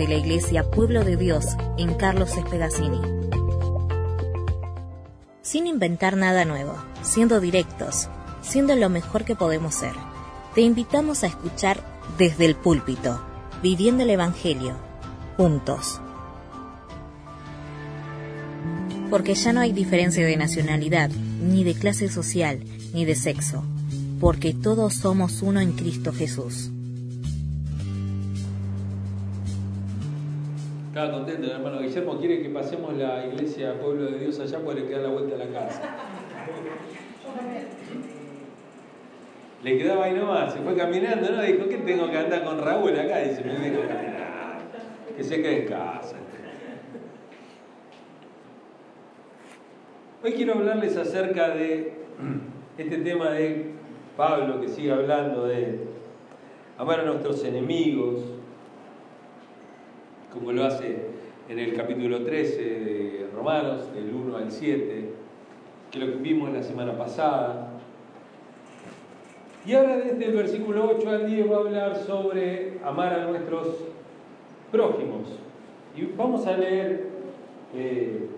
desde la Iglesia Pueblo de Dios en Carlos Espedacini. Sin inventar nada nuevo, siendo directos, siendo lo mejor que podemos ser, te invitamos a escuchar desde el púlpito, viviendo el Evangelio, juntos. Porque ya no hay diferencia de nacionalidad, ni de clase social, ni de sexo, porque todos somos uno en Cristo Jesús. Estaba contento, el hermano Guillermo quiere que pasemos la iglesia Pueblo de Dios allá porque le queda la vuelta a la casa. Le quedaba ahí nomás, se fue caminando, ¿no? Dijo, ¿qué tengo que andar con Raúl acá? Dice, me dijo caminar, que se quede en casa. Hoy quiero hablarles acerca de este tema de Pablo que sigue hablando de amar a nuestros enemigos, como lo hace en el capítulo 13 de Romanos, del 1 al 7, que lo vimos la semana pasada. Y ahora desde el versículo 8 al 10 va a hablar sobre amar a nuestros prójimos. Y vamos a leer eh,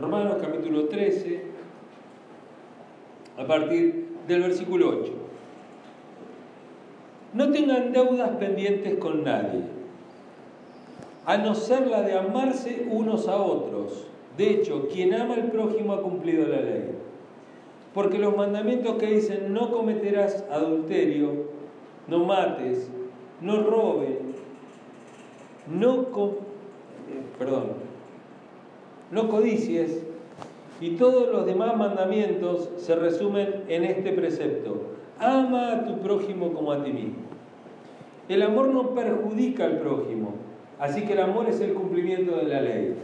Romanos capítulo 13 a partir del versículo 8. No tengan deudas pendientes con nadie, a no ser la de amarse unos a otros. De hecho, quien ama al prójimo ha cumplido la ley. Porque los mandamientos que dicen no cometerás adulterio, no mates, no robes, no, eh, perdón, no codicies y todos los demás mandamientos se resumen en este precepto. Ama a tu prójimo como a ti mismo. El amor no perjudica al prójimo, así que el amor es el cumplimiento de la ley.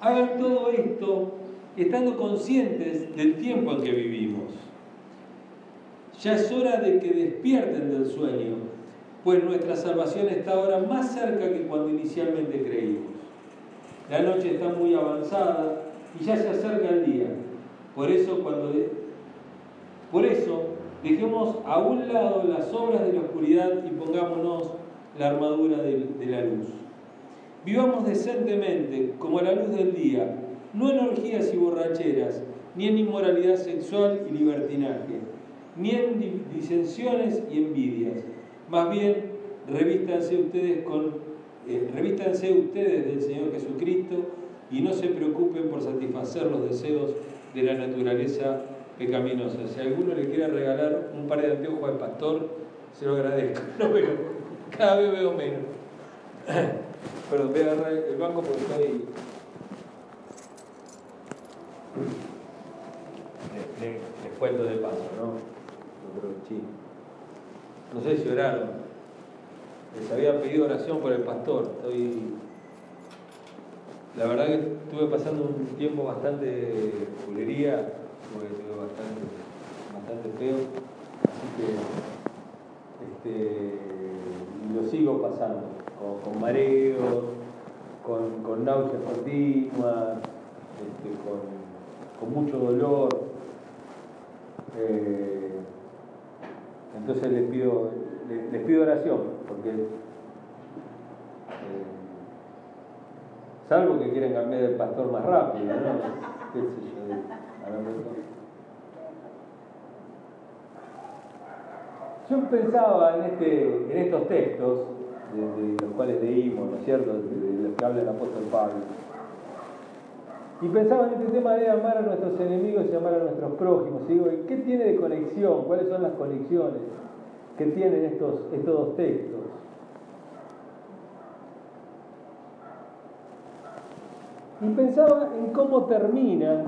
Hagan todo esto estando conscientes del tiempo en que vivimos. Ya es hora de que despierten del sueño, pues nuestra salvación está ahora más cerca que cuando inicialmente creímos. La noche está muy avanzada y ya se acerca el día. Por eso, cuando por eso, dejemos a un lado las obras de la oscuridad y pongámonos la armadura de, la luz. Vivamos decentemente, como a la luz del día, no en orgías y borracheras, ni en inmoralidad sexual y libertinaje, ni en disensiones y envidias. Más bien, revístanse ustedes con eh, revístanse ustedes del Señor Jesucristo y no se preocupen por satisfacer los deseos de la naturaleza pecaminosa. Si alguno le quiere regalar un par de anteojos al pastor, se lo agradezco. No veo, cada vez veo menos. Perdón, voy a agarrar el banco porque estoy. Les, cuento de paso, ¿no? No sé si oraron les había pedido oración por el pastor. Estoy, la verdad que estuve pasando un tiempo bastante de culería, porque estuve bastante, bastante feo, así que este, lo sigo pasando, con, mareos, con, náuseas continuas, este, con, mucho dolor. Eh, entonces les pido, les pido oración porque eh, salvo que quieren cambiar el pastor más rápido, ¿no? pensaba en, este, en estos textos, de, los cuales leímos, ¿no es cierto?, de, los que habla el apóstol Pablo. Y pensaba en este tema de amar a nuestros enemigos y amar a nuestros prójimos. Y digo, ¿qué tiene de conexión? ¿Cuáles son las conexiones? que tienen estos, estos dos textos. Y pensaba en cómo termina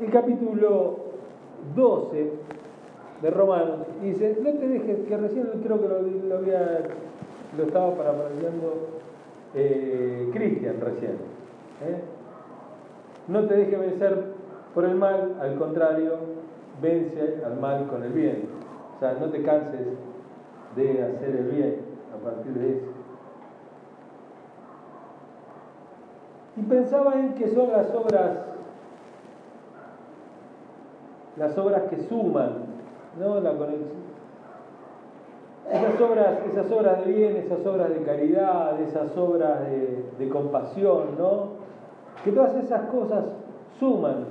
el capítulo 12 de Romanos. Y dice, no te dejes, que recién creo que lo, había, lo estaba parafraseando eh, Cristian recién. ¿eh? No te dejes vencer por el mal, al contrario, vence al mal con el bien. O sea, no te canses de hacer el bien a partir de eso. Y pensaba en que son las obras, las obras que suman, ¿no? Esas obras, de bien, esas obras de caridad, esas obras de, de compasión, ¿no? Que todas esas cosas suman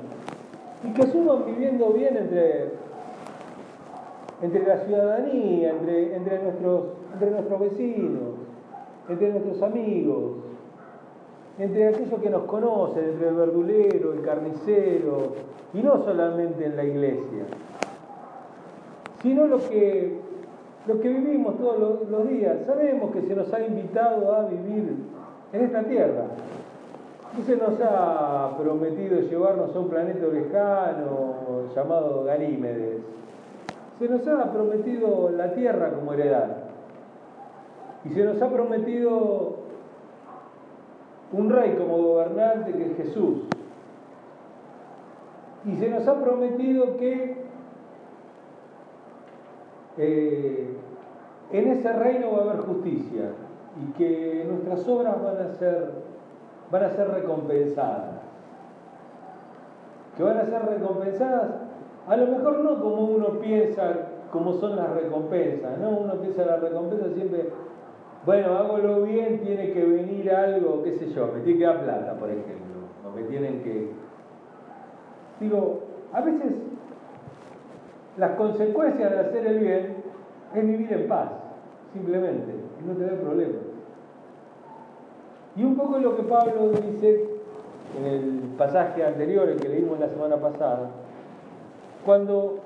y que suman viviendo bien entre, entre la ciudadanía, entre, entre, nuestros, entre nuestros vecinos, entre nuestros amigos, entre aquellos que nos conocen, entre el verdulero, el carnicero, y no solamente en la iglesia, sino lo que, lo que vivimos todos los, los días. Sabemos que se nos ha invitado a vivir en esta tierra, y se nos ha prometido llevarnos a un planeta lejano llamado Ganímedes. Se nos ha prometido la tierra como heredad. Y se nos ha prometido un rey como gobernante que es Jesús. Y se nos ha prometido que eh, en ese reino va a haber justicia y que nuestras obras van a ser, van a ser recompensadas. Que van a ser recompensadas, a lo mejor no como uno piensa como son las recompensas, ¿no? Uno piensa las recompensas siempre bueno, hago lo bien, tiene que venir algo, qué sé yo, me tiene que dar plata, por ejemplo, o me tienen que... Digo, a veces las consecuencias de hacer el bien es vivir en paz, simplemente, y no tener problemas. Y un poco lo que Pablo dice en el pasaje anterior, el que leímos la semana pasada, cuando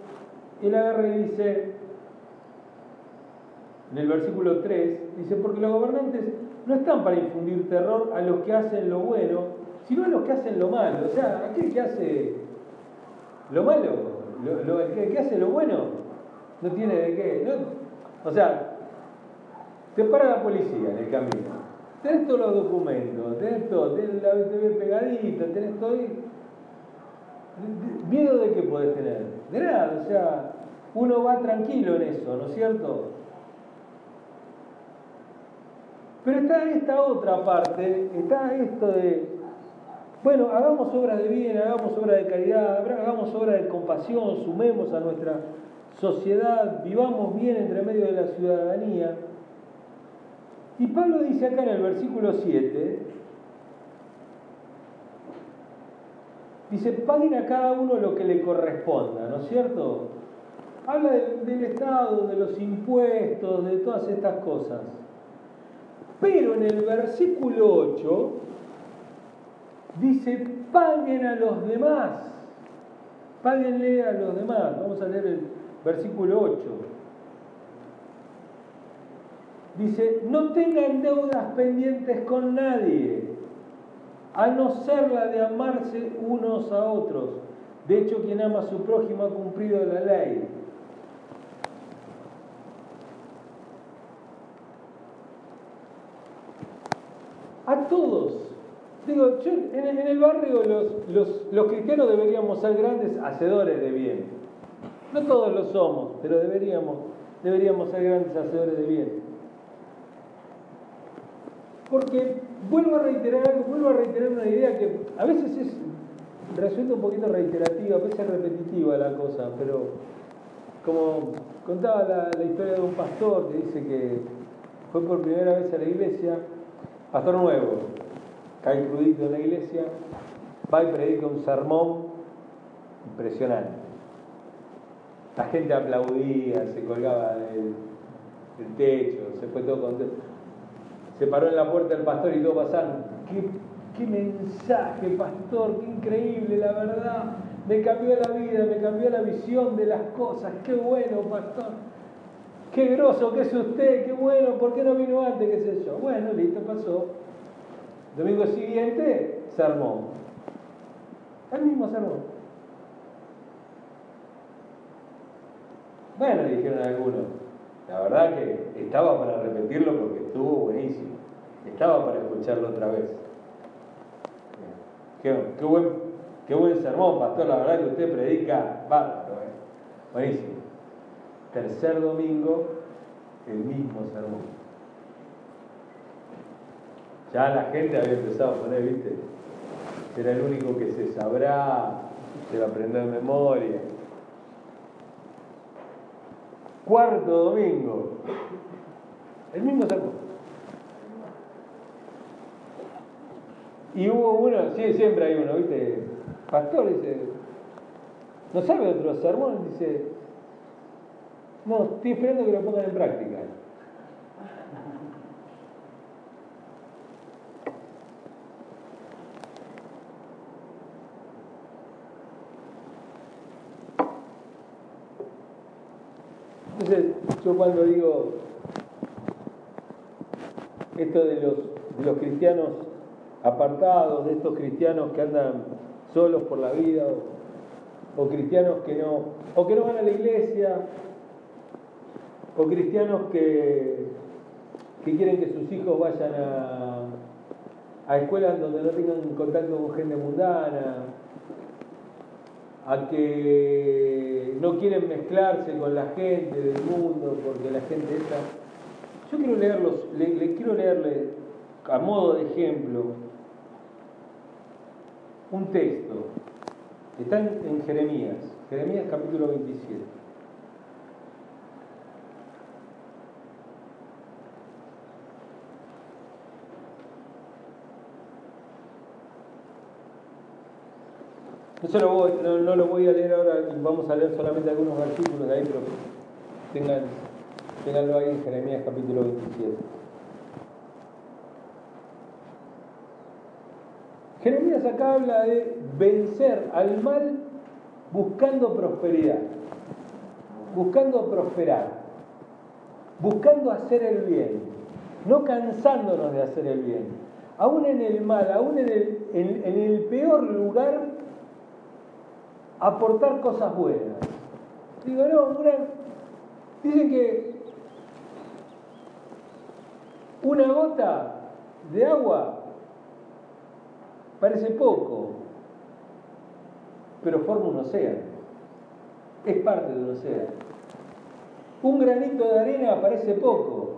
él agarra y dice, en el versículo 3, dice, porque los gobernantes no están para infundir terror a los que hacen lo bueno, sino a los que hacen lo malo. O sea, aquel que hace lo malo, el que hace lo bueno, no tiene de qué. o sea, te para la policía en el camino, tenés todos los documentos, tenés todo, tenés la BTV pegadita, tenés todo ahí. ¿Miedo de qué podés tener? De nada, o sea, uno va tranquilo en eso, ¿no es cierto? Pero está esta otra parte, está esto de, bueno, hagamos obras de bien, hagamos obras de caridad, hagamos obras de compasión, sumemos a nuestra sociedad, vivamos bien entre medio de la ciudadanía. Y Pablo dice acá en el versículo 7, dice, paguen a cada uno lo que le corresponda, ¿no es cierto? Habla del Estado, de los impuestos, de todas estas cosas. Pero en el versículo 8 dice, paguen a los demás. Páguenle a los demás. Vamos a leer el versículo 8. Dice, no tengan deudas pendientes con nadie, a no ser la de amarse unos a otros. De hecho, quien ama a su prójimo ha cumplido la ley. A todos. Digo, en, el barrio los, cristianos deberíamos ser grandes hacedores de bien. No todos lo somos, pero deberíamos, deberíamos ser grandes hacedores de bien. Porque vuelvo a reiterar algo, vuelvo a reiterar una idea que a veces es, resulta un poquito reiterativa, a veces repetitiva la cosa, pero como contaba la, la historia de un pastor que dice que fue por primera vez a la iglesia Pastor nuevo, cae crudito en la iglesia, va y predica un sermón impresionante. La gente aplaudía, se colgaba del, techo, se fue todo contento. Se paró en la puerta del pastor y todo pasando. ¿Qué, qué mensaje, pastor, qué increíble, la verdad. Me cambió la vida, me cambió la visión de las cosas. Qué bueno, pastor qué groso que es usted, qué bueno, ¿por qué no vino antes? ¿Qué sé yo? Bueno, listo, pasó. Domingo siguiente, sermón. El mismo sermón. Bueno, dijeron algunos. La verdad que estaba para repetirlo porque estuvo buenísimo. Estaba para escucharlo otra vez. Qué, buen, buen sermón, pastor. La verdad que usted predica bárbaro. ¿eh? Buenísimo tercer domingo, el mismo sermón. Ya la gente había empezado a poner, viste, era el único que se sabrá, se va a aprender de memoria. Cuarto domingo. El mismo sermón. Y hubo uno, sí, siempre hay uno, ¿viste? Pastor dice, ¿no sabe otro sermón? Dice, no, estoy esperando que lo pongan en práctica. Entonces, yo cuando digo esto de los, de los cristianos apartados, de estos cristianos que andan solos por la vida, o, cristianos que no, o que no van a la iglesia, o cristianos que, que quieren que sus hijos vayan a, a escuelas donde no tengan contacto con gente mundana, a que no quieren mezclarse con la gente del mundo porque la gente esa. Yo quiero leerlos, le quiero leerle a modo de ejemplo un texto. Está en, Jeremías, Jeremías capítulo 27. No, no, lo voy a leer ahora, vamos a leer solamente algunos versículos de ahí, pero tengan, tenganlo ahí en Jeremías capítulo 27. Jeremías acá habla de vencer al mal buscando prosperidad, buscando prosperar, buscando hacer el bien, no cansándonos de hacer el bien. Aún en el mal, aún en el, peor lugar, aportar cosas buenas. Digo, no, dicen que una gota de agua Parece poco, pero forma un océano. Es parte del océano. Un granito de arena parece poco,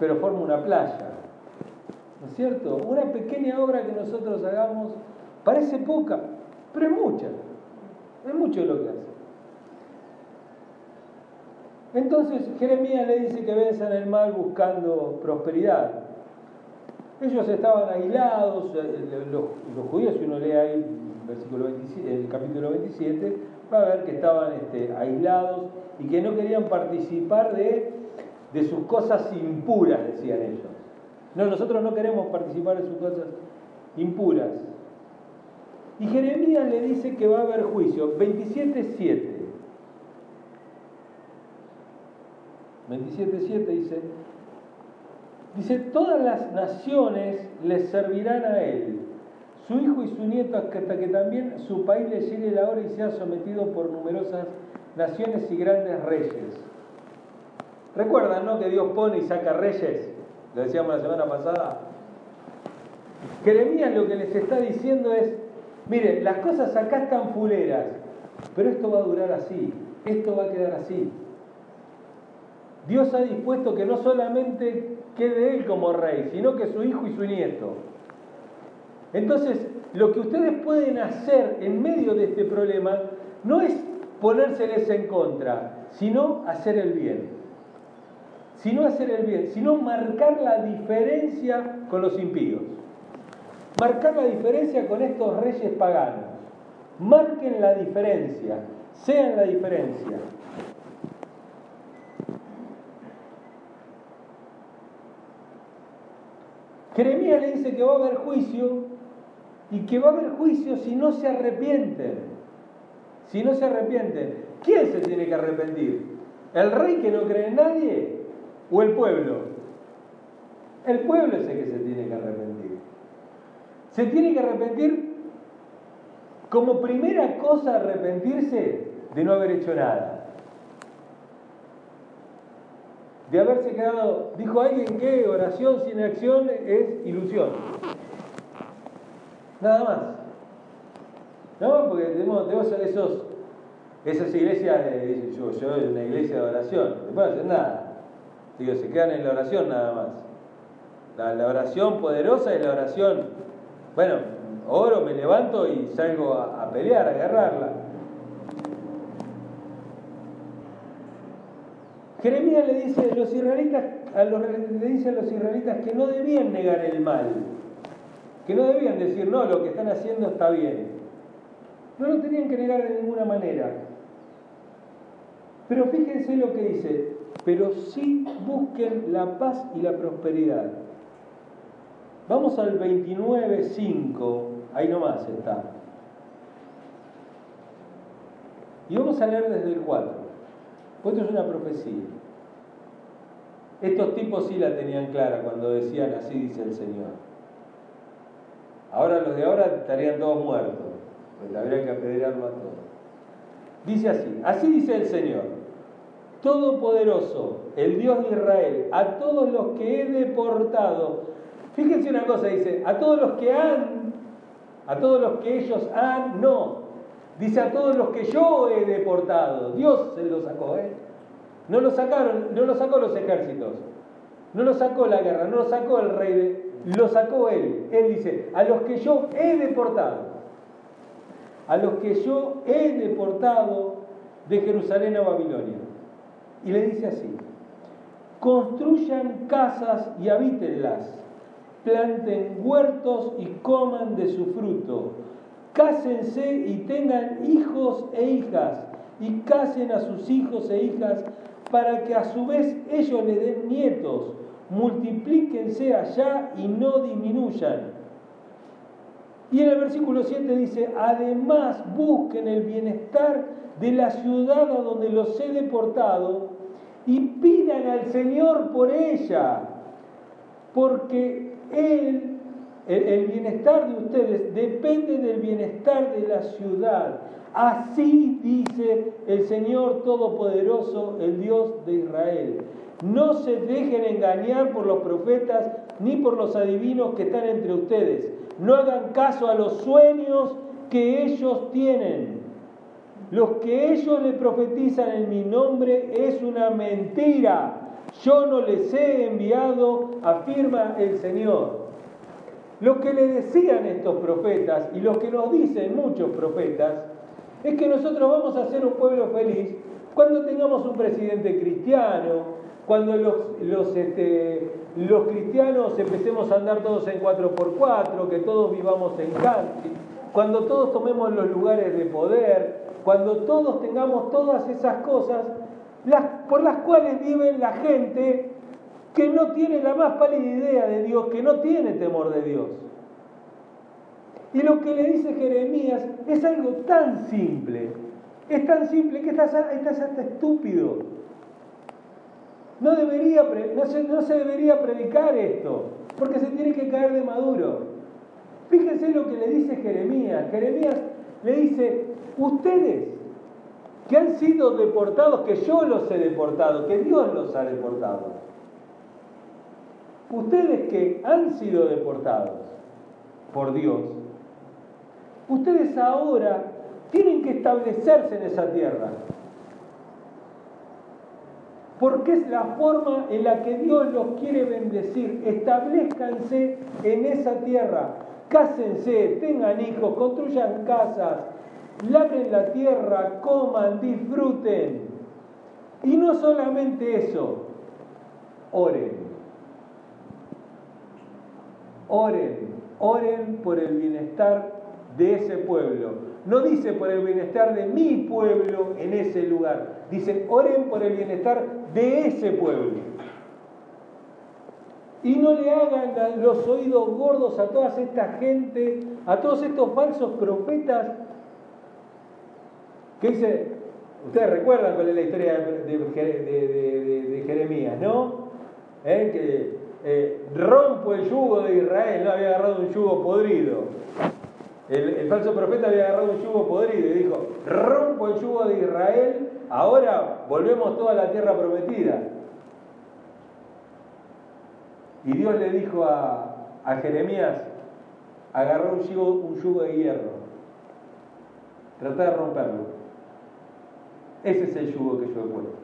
pero forma una playa. ¿No es cierto? Una pequeña obra que nosotros hagamos parece poca, pero es mucha. Es mucho lo que hace. Entonces Jeremías le dice que venzan el mal buscando prosperidad. Ellos estaban aislados, eh, los, judíos, si uno lee ahí versículo el capítulo 27, va a ver que estaban este, aislados y que no querían participar de, de sus cosas impuras, decían ellos. No, nosotros no queremos participar de sus cosas impuras. Y Jeremías le dice que va a haber juicio. 27.7. 27.7 dice, Dice, todas las naciones les servirán a él, su hijo y su nieto, hasta que también su país le llegue la hora y sea sometido por numerosas naciones y grandes reyes. ¿Recuerdan, no? Que Dios pone y saca reyes, lo decíamos la semana pasada. Jeremías lo que les está diciendo es, miren, las cosas acá están fuleras, pero esto va a durar así, esto va a quedar así. Dios ha dispuesto que no solamente quede él como rey, sino que su hijo y su nieto. Entonces, lo que ustedes pueden hacer en medio de este problema no es ponérseles en contra, sino hacer el bien. Sino hacer el bien, sino marcar la diferencia con los impíos. Marcar la diferencia con estos reyes paganos. Marquen la diferencia, sean la diferencia. Jeremías le dice que va a haber juicio y que va a haber juicio si no se arrepienten. Si no se arrepienten. ¿Quién se tiene que arrepentir? ¿El rey que no cree en nadie o el pueblo? El pueblo es el que se tiene que arrepentir. Se tiene que arrepentir como primera cosa arrepentirse de no haber hecho nada. de haberse quedado, dijo alguien que oración sin acción es ilusión. Nada más. ¿No? Porque tenemos, esas iglesias, yo, yo una iglesia de oración, no pueden hacer nada. Digo, se quedan en la oración nada más. La, la, oración poderosa es la oración, bueno, oro, me levanto y salgo a, pelear, a agarrarla. Jeremías le dice, israelitas, a los, le dice a los israelitas que no debían negar el mal, que no debían decir, no, lo que están haciendo está bien. No lo tenían que negar de ninguna manera. Pero fíjense lo que dice, pero sí busquen la paz y la prosperidad. Vamos al 29.5, ahí nomás está. Y vamos a leer desde el 4, pues esto es una profecía. Estos tipos sí la tenían clara cuando decían así dice el Señor. Ahora los de ahora estarían todos muertos, pues habría que apedrearlo a todos. Dice así, así dice el Señor, Todopoderoso, el Dios de Israel, a todos los que he deportado. Fíjense una cosa, dice, a todos los que han, a todos los que ellos han, no. Dice a todos los que yo he deportado. Dios se los sacó, ¿eh? No lo sacaron, no lo sacó los ejércitos. No lo sacó la guerra, no lo sacó el rey de, lo sacó él. Él dice, a los que yo he deportado. A los que yo he deportado de Jerusalén a Babilonia. Y le dice así, construyan casas y habítenlas, planten huertos y coman de su fruto, cásense y tengan hijos e hijas, y casen a sus hijos e hijas para que a su vez ellos le den nietos, multiplíquense allá y no disminuyan. Y en el versículo 7 dice, además busquen el bienestar de la ciudad a donde los he deportado y pidan al Señor por ella, porque Él, el, bienestar de ustedes depende del bienestar de la ciudad. Así dice el Señor Todopoderoso, el Dios de Israel. No se dejen engañar por los profetas ni por los adivinos que están entre ustedes. No hagan caso a los sueños que ellos tienen. Los que ellos le profetizan en mi nombre es una mentira. Yo no les he enviado, afirma el Señor. Lo que le decían estos profetas y lo que nos dicen muchos profetas es que nosotros vamos a ser un pueblo feliz cuando tengamos un presidente cristiano, cuando los, este, cristianos empecemos a andar todos en 4x4, que todos vivamos en country, cuando todos tomemos los lugares de poder, cuando todos tengamos todas esas cosas por las cuales vive la gente que no tiene la más pálida idea de Dios, que no tiene temor de Dios. Y lo que le dice Jeremías es algo tan simple, es tan simple que estás, hasta estúpido. No, debería, no, se, no se debería predicar esto, porque se tiene que caer de maduro. Fíjense lo que le dice Jeremías. Jeremías le dice, ustedes que han sido deportados, que yo los he deportado, que Dios los ha deportado. Ustedes que han sido deportados por Dios, ustedes ahora tienen que establecerse en esa tierra. Porque es la forma en la que Dios los quiere bendecir. Establezcanse en esa tierra. Cásense, tengan hijos, construyan casas, labren la tierra, coman, disfruten. Y no solamente eso, oren. Oren, oren por el bienestar de ese pueblo. No dice por el bienestar de mi pueblo en ese lugar. Dice, oren por el bienestar de ese pueblo. Y no le hagan los oídos gordos a toda esta gente, a todos estos falsos profetas que dice, ustedes recuerdan cuál es la historia de, Jeremías, ¿no? ¿Eh? Que eh, rompo el yugo de Israel, no había agarrado un yugo podrido. El, falso profeta había agarrado un yugo podrido y dijo, rompo el yugo de Israel, ahora volvemos toda la tierra prometida. Y Dios le dijo a, Jeremías, agarró un yugo, un yugo de hierro, trata de romperlo. Ese es el yugo que yo puesto.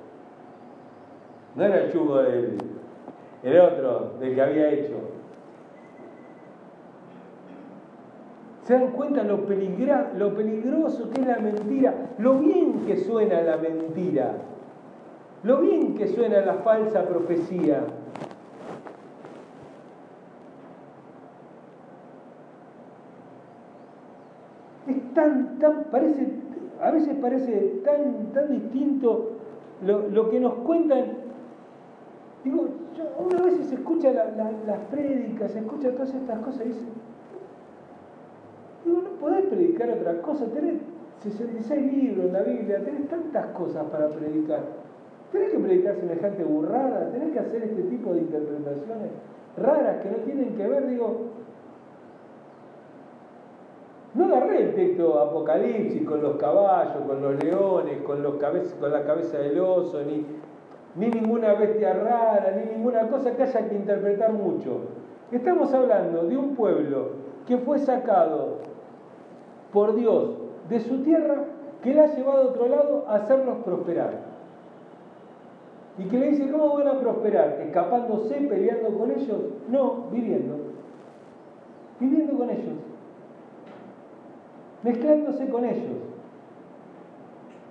No era el yugo del el otro, del que había hecho. ¿Se dan cuenta lo, lo peligroso que es la mentira? Lo bien que suena la mentira. Lo bien que suena la falsa profecía. Es tan, tan, parece, a veces parece tan, tan distinto lo, que nos cuentan. Digo, una vez se escucha las prédicas, se escucha todas estas cosas y dice, digo, no podés predicar otra cosa, tenés 66 libros en la Biblia, tenés tantas cosas para predicar. Tenés que predicar semejante burrada, tenés que hacer este tipo de interpretaciones raras que no tienen que ver, digo, no agarré el texto apocalipsis con los caballos, con los leones, con, los con la cabeza del oso, ni, ni ninguna bestia rara, ni ninguna cosa que haya que interpretar mucho. Estamos hablando de un pueblo que fue sacado por Dios de su tierra, que le ha llevado a otro lado a hacerlos prosperar. Y que le dice, ¿cómo van a prosperar? ¿Escapándose, peleando con ellos? No, viviendo. Viviendo con ellos. Mezclándose con ellos.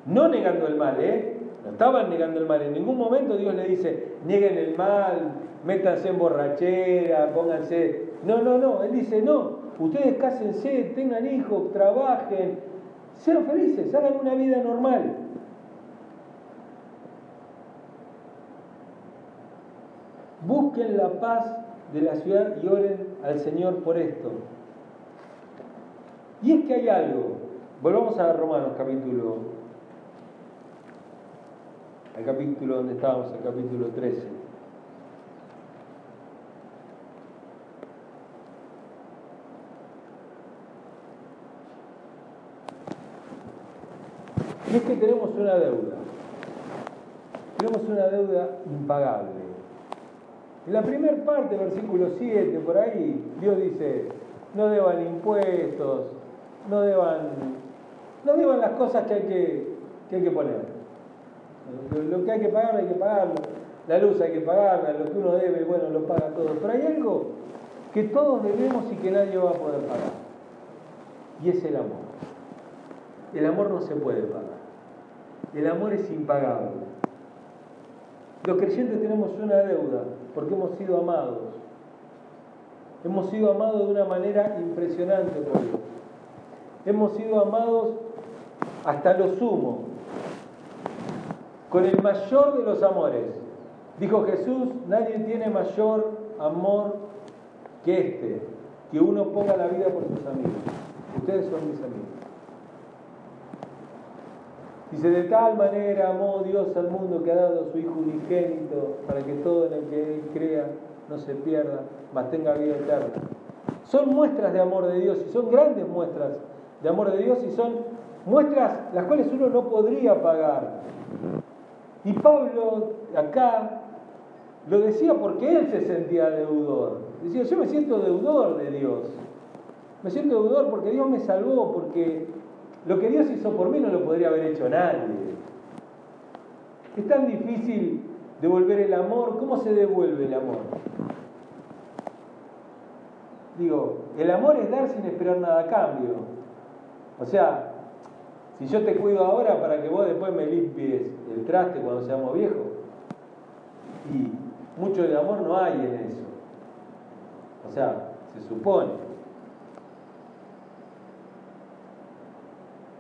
No negando el mal, ¿eh? No estaban negando el mal. En ningún momento Dios le dice, nieguen el mal, métanse en borrachera, pónganse... No, no, no. Él dice, no, ustedes cásense, tengan hijos, trabajen, sean felices, hagan una vida normal. Busquen la paz de la ciudad y oren al Señor por esto. Y es que hay algo. Volvamos a Romanos capítulo. Al capítulo donde estábamos, al capítulo 13. Y es que tenemos una deuda. Tenemos una deuda impagable. En la primera parte, versículo 7, por ahí, Dios dice, no deban impuestos, no deban, no deban las cosas que hay que, que hay que poner. Lo que hay que pagar, hay que pagarlo. La luz hay que pagarla, lo que uno debe, bueno, lo paga todo. Pero hay algo que todos debemos y que nadie va a poder pagar. Y es el amor. El amor no se puede pagar. El amor es impagable. Los creyentes tenemos una deuda porque hemos sido amados. Hemos sido amados de una manera impresionante por Dios. Hemos sido amados hasta lo sumo, con el mayor de los amores. Dijo Jesús, nadie tiene mayor amor que este, que uno ponga la vida por sus amigos. Ustedes son mis amigos. Dice, de tal manera amó Dios al mundo que ha dado a su Hijo unigénito para que todo en el que Él crea no se pierda, mas tenga vida eterna. Son muestras de amor de Dios y son grandes muestras de amor de Dios y son muestras las cuales uno no podría pagar. Y Pablo acá lo decía porque él se sentía deudor. Decía, yo me siento deudor de Dios. Me siento deudor porque Dios me salvó, porque lo que Dios hizo por mí no lo podría haber hecho nadie. Es tan difícil devolver el amor. ¿Cómo se devuelve el amor? Digo, el amor es dar sin esperar nada a cambio. O sea, si yo te cuido ahora para que vos después me limpies el traste cuando seamos viejos, y mucho de amor no hay en eso. O sea, se supone.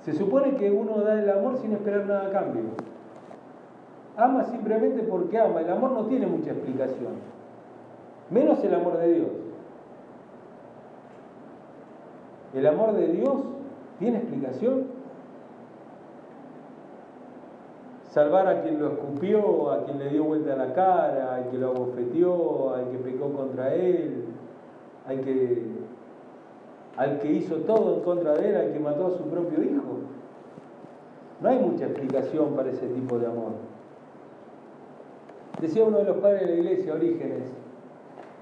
Se supone que uno da el amor sin esperar nada a cambio. Ama simplemente porque ama. El amor no tiene mucha explicación. Menos el amor de Dios. El amor de Dios tiene explicación. Salvar a quien lo escupió, a quien le dio vuelta a la cara, al que lo abofeteó, al que pecó contra él, al que al que hizo todo en contra de él, al que mató a su propio hijo. No hay mucha explicación para ese tipo de amor. Decía uno de los padres de la iglesia, Orígenes,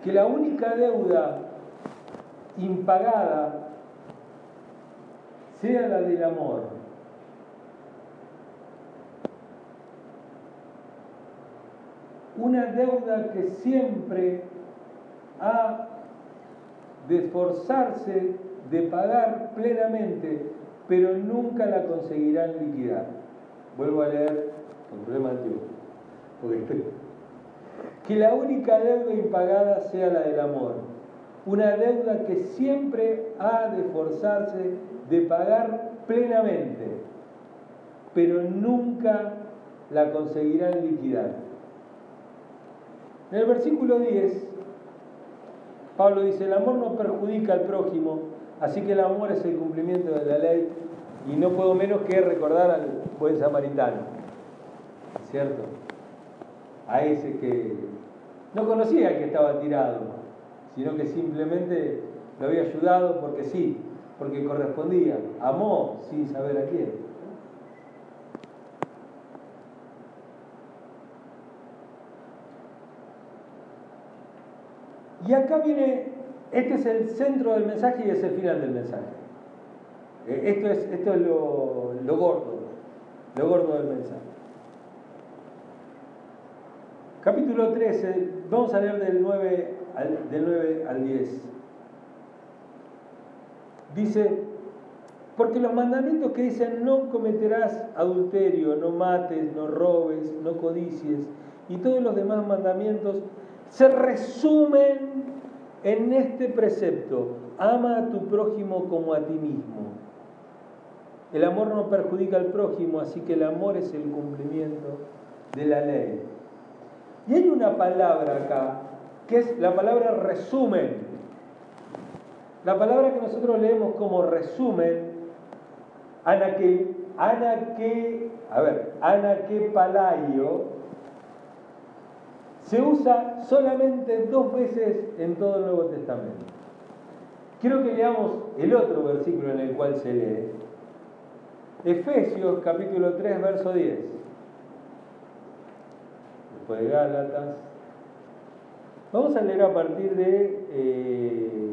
que la única deuda impagada sea la del amor. Una deuda que siempre ha de esforzarse de pagar plenamente, pero nunca la conseguirán liquidar. Vuelvo a leer el problema antiguo. que la única deuda impagada sea la del amor, una deuda que siempre ha de forzarse de pagar plenamente, pero nunca la conseguirán liquidar. En el versículo 10, Pablo dice, el amor no perjudica al prójimo, así que el amor es el cumplimiento de la ley y no puedo menos que recordar al buen samaritano, ¿cierto? A ese que no conocía que estaba tirado, sino que simplemente lo había ayudado porque sí, porque correspondía, amó sin saber a quién. Y acá viene, este es el centro del mensaje y es el final del mensaje. Eh, esto es, esto es lo, gordo, lo gordo del mensaje. Capítulo 13, vamos a leer del 9 al, del 9 al 10. Dice, porque los mandamientos que dicen no cometerás adulterio, no mates, no robes, no codicies, y todos los demás mandamientos se resumen en este precepto, ama a tu prójimo como a ti mismo. El amor no perjudica al prójimo, así que el amor es el cumplimiento de la ley. Y hay una palabra acá, que es la palabra resumen. La palabra que nosotros leemos como resumen, anaque, anaque, a ver, palaio, se usa solamente dos veces en todo el Nuevo Testamento. Quiero que leamos el otro versículo en el cual se lee. Efesios capítulo 3, verso 10 de Gálatas. Vamos a leer a partir de... Eh,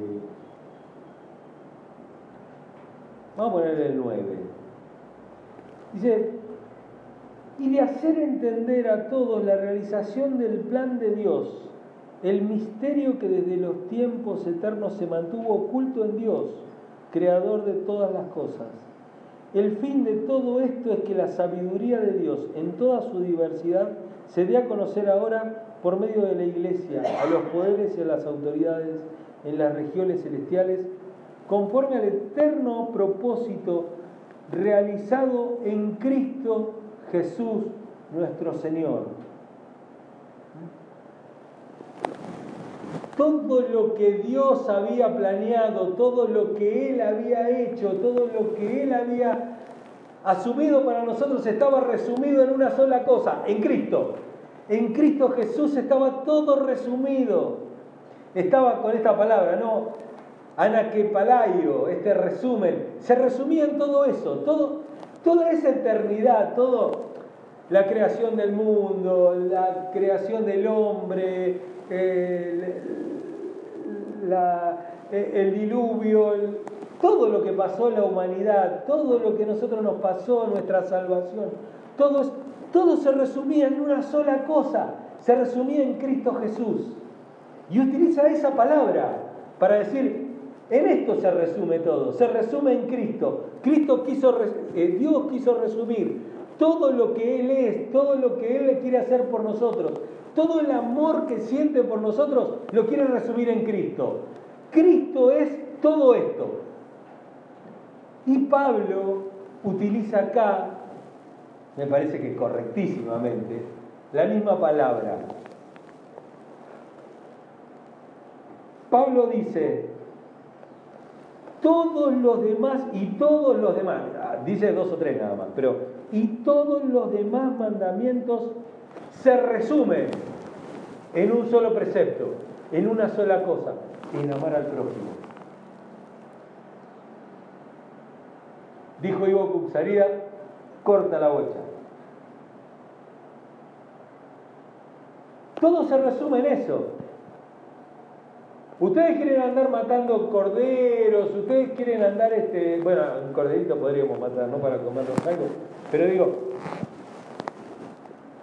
vamos a poner el 9. Dice, y de hacer entender a todos la realización del plan de Dios, el misterio que desde los tiempos eternos se mantuvo oculto en Dios, creador de todas las cosas. El fin de todo esto es que la sabiduría de Dios en toda su diversidad se dé a conocer ahora por medio de la Iglesia a los poderes y a las autoridades en las regiones celestiales, conforme al eterno propósito realizado en Cristo Jesús nuestro Señor. Todo lo que Dios había planeado, todo lo que Él había hecho, todo lo que Él había asumido para nosotros estaba resumido en una sola cosa, en Cristo. En Cristo Jesús estaba todo resumido. Estaba con esta palabra, ¿no? Anaquepalaio, este resumen. Se resumía en todo eso, todo, toda esa eternidad, todo la creación del mundo, la creación del hombre, el diluvio, todo lo que pasó la humanidad, todo lo que nosotros nos pasó, nuestra salvación, todo se resumía en una sola cosa, se resumía en Cristo Jesús. Y utiliza esa palabra para decir, en esto se resume todo, se resume en Cristo. Cristo quiso, eh, Dios quiso resumir todo lo que Él es, todo lo que Él quiere hacer por nosotros, todo el amor que siente por nosotros, lo quiere resumir en Cristo. Cristo es todo esto. Y Pablo utiliza acá, me parece que correctísimamente, la misma palabra. Pablo dice, todos los demás y todos los demás, ah, dice dos o tres nada más, pero y todos los demás mandamientos se resumen en un solo precepto, en una sola cosa, en amar al prójimo. Dijo Ivo Cuxaría, corta la bocha. Todo se resume en eso. Ustedes quieren andar matando corderos, ustedes quieren andar, este, bueno, un corderito podríamos matar, ¿no? Para comernos algo. Pero digo,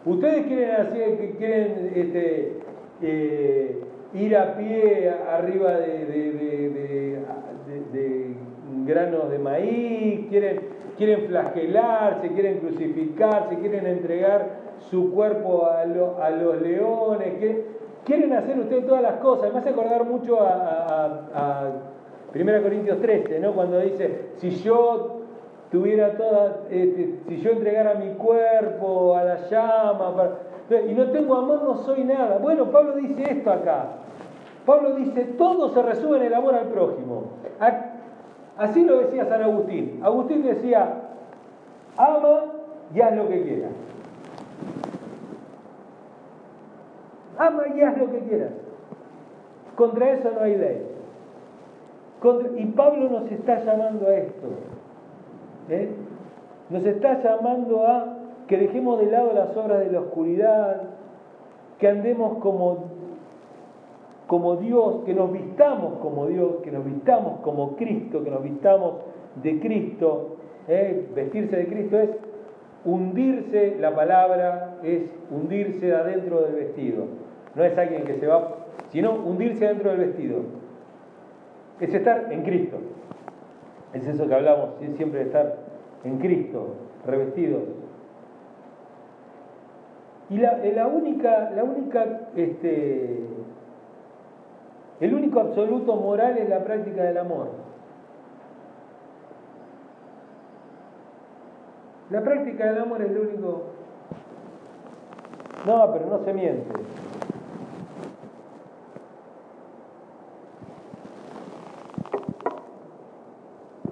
ustedes quieren hacer, quieren este, eh, ir a pie arriba de, granos de maíz, quieren, quieren flagelarse, quieren crucificarse, quieren entregar su cuerpo a, los leones, que quieren hacer ustedes todas las cosas. Me hace acordar mucho a, 1 Corintios 13, ¿no? cuando dice, si yo tuviera toda, este, si yo entregara mi cuerpo a la llama, y no tengo amor, no soy nada. Bueno, Pablo dice esto acá. Pablo dice, todo se resume en el amor al prójimo. Así lo decía San Agustín. Agustín decía, ama y haz lo que quieras. Ama y haz lo que quieras. Contra eso no hay ley. y Pablo nos está llamando a esto. ¿eh? Nos está llamando a que dejemos de lado las obras de la oscuridad, que andemos como, como Dios, que nos vistamos como Dios, que nos vistamos como Cristo, que nos vistamos de Cristo. ¿eh? Vestirse de Cristo es hundirse, la palabra es hundirse adentro del vestido. No es alguien que se va, sino hundirse adentro del vestido. Es estar en Cristo. Es eso que hablamos siempre de estar en Cristo, revestidos. Y la, eh, la única, la única, este, el único absoluto moral es la práctica del amor. La práctica del amor es lo único. No, pero no se miente.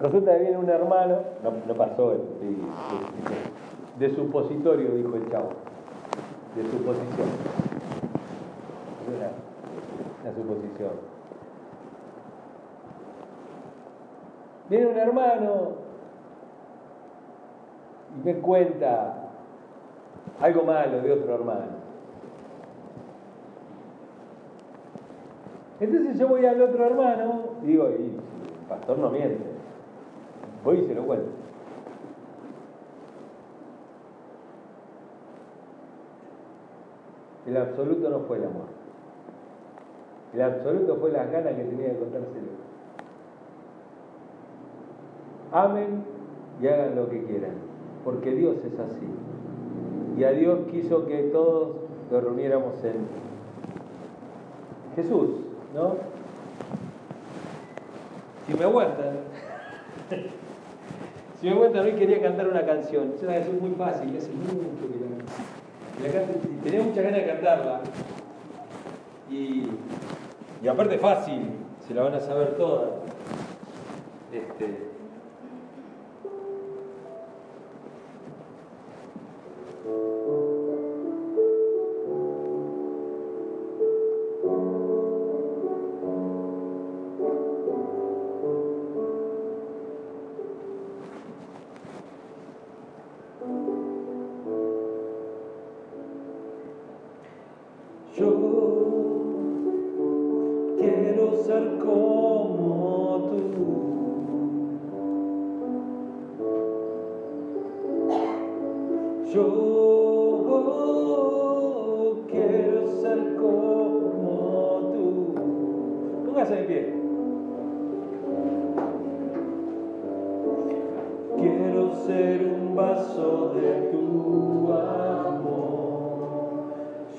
Resulta que viene un hermano, no, pasó, de, de, supositorio, dijo el chavo de suposición. Una suposición. Viene un hermano y me cuenta algo malo de otro hermano. Entonces yo voy al otro hermano y digo, y el pastor no miente. Voy y se lo cuento. El absoluto no fue el amor. El absoluto fue las ganas que tenía de contárselo. Amen y hagan lo que quieran, porque Dios es así. Y a Dios quiso que todos nos reuniéramos en Jesús, ¿no? Si me aguantan, si me aguantan, hoy quería cantar una canción. Es una canción muy fácil, hace mucho que y tenía muchas ganas de cantarla. Y, y aparte fácil, se la van a saber todas. Este,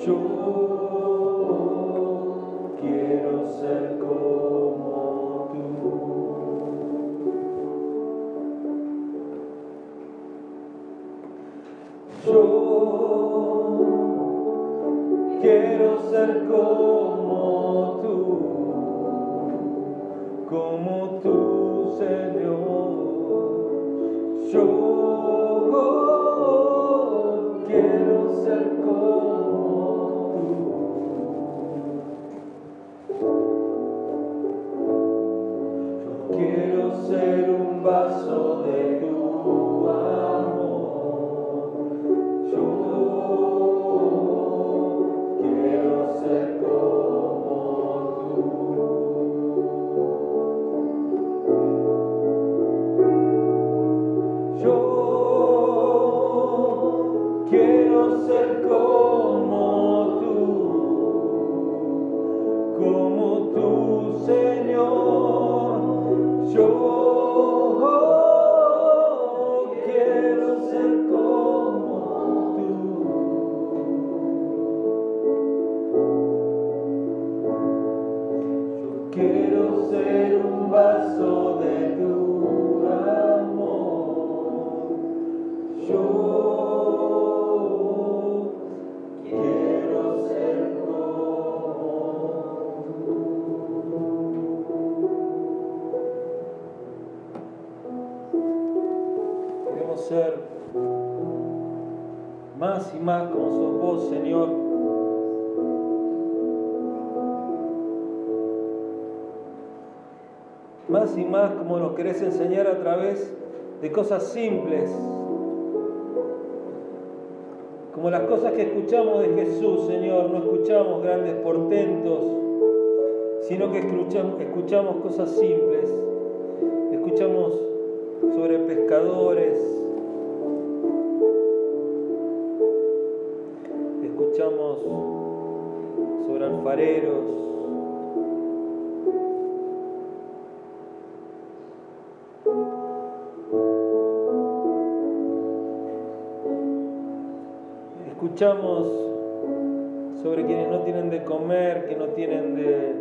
Yo quiero ser como tú. Yo quiero ser como. Quiero ser un vaso de tu amor. Yo quiero ser como Queremos ser más y más como sos vos, Señor. Más y más como nos querés enseñar a través de cosas simples, como las cosas que escuchamos de Jesús, Señor, no escuchamos grandes portentos, sino que escuchamos, cosas simples, escuchamos sobre pescadores, escuchamos sobre alfareros, escuchamos sobre quienes no tienen de comer, que no tienen de...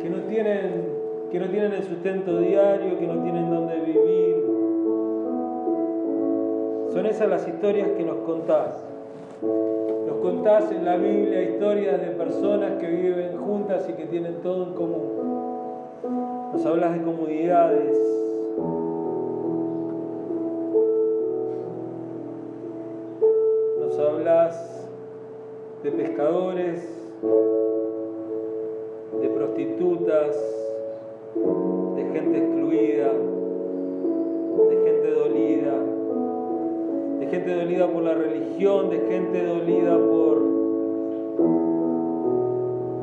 que no tienen, que no tienen el sustento diario, que no tienen donde vivir. Son esas las historias que nos contás. Nos contás en la Biblia historias de personas que viven juntas y que tienen todo en común. Nos hablas de comunidades, pescadores, de prostitutas, de gente excluida, de gente dolida, de gente dolida por la religión, de gente dolida por,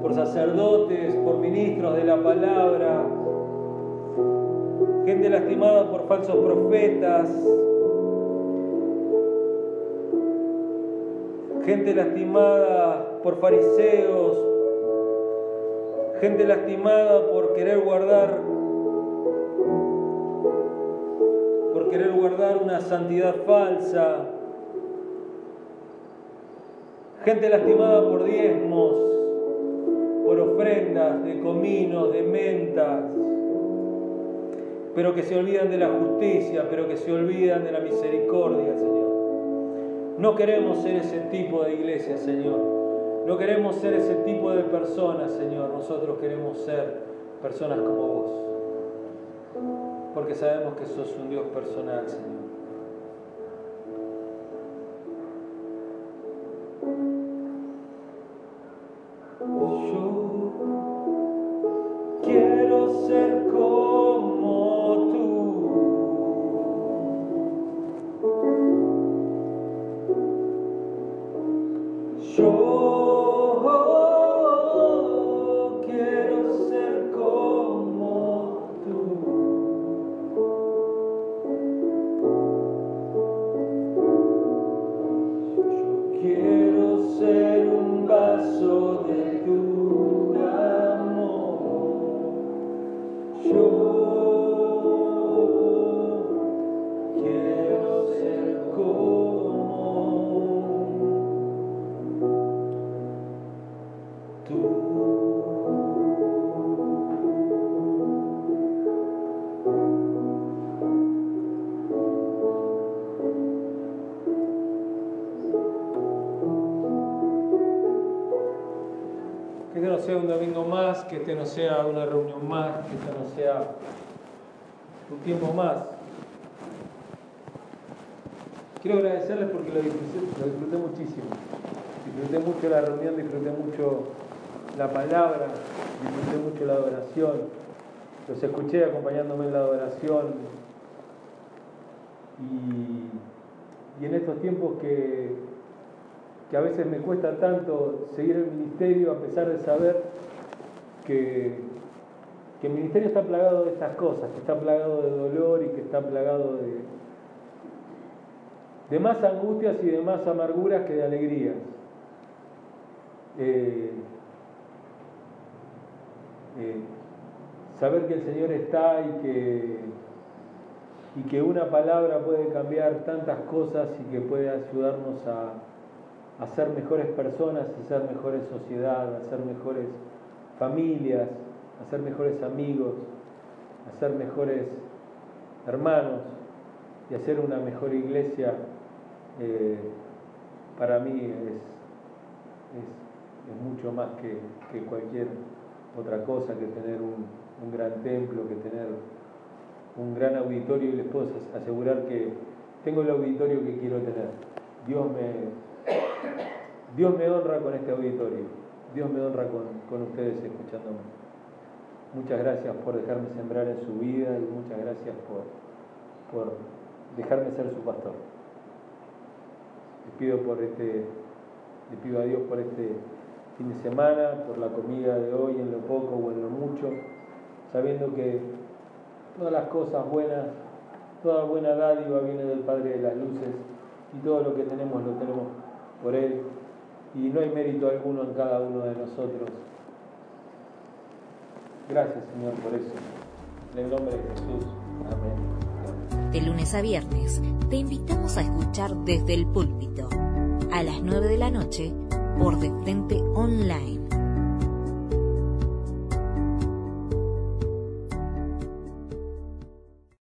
por sacerdotes, por ministros de la palabra, gente lastimada por falsos profetas, gente lastimada por fariseos, gente lastimada por querer guardar por querer guardar una santidad falsa, gente lastimada por diezmos, por ofrendas de cominos, de mentas, pero que se olvidan de la justicia, pero que se olvidan de la misericordia, Señor. No queremos ser ese tipo de iglesia, Señor. No queremos ser ese tipo de personas, Señor. Nosotros queremos ser personas como vos. Porque sabemos que sos un Dios personal, Señor. Este no sea una reunión más, que este no sea un tiempo más. Quiero agradecerles porque lo disfruté, muchísimo. Disfruté mucho la reunión, disfruté mucho la palabra, disfruté mucho la adoración. Los escuché acompañándome en la adoración. Y, y en estos tiempos que, que a veces me cuesta tanto seguir el ministerio a pesar de saber que, el ministerio está plagado de estas cosas, que está plagado de dolor y que está plagado de, de más angustias y de más amarguras que de alegrías. Eh, eh, saber que el Señor está y que, y que una palabra puede cambiar tantas cosas y que puede ayudarnos a, a ser mejores personas, a ser mejores sociedad, a ser mejores familias, a ser mejores amigos, a ser mejores hermanos y a ser una mejor iglesia, eh, para mí es, es, mucho más que, que, cualquier otra cosa, que tener un, un gran templo, que tener un gran auditorio y les puedo asegurar que tengo el auditorio que quiero tener. Dios me, Dios me honra con este auditorio, Dios me honra con, con ustedes escuchándome. Muchas gracias por dejarme sembrar en su vida y muchas gracias por, por dejarme ser su pastor. Les pido por este, le pido a Dios por este fin de semana, por la comida de hoy, en lo poco o en lo mucho, sabiendo que todas las cosas buenas, toda buena dádiva viene del Padre de las Luces y todo lo que tenemos lo tenemos por Él y no hay mérito alguno en cada uno de nosotros. Gracias Señor por eso. En el nombre de Jesús. Amén. De lunes a viernes te invitamos a escuchar desde el púlpito a las 9 de la noche por De Frente Online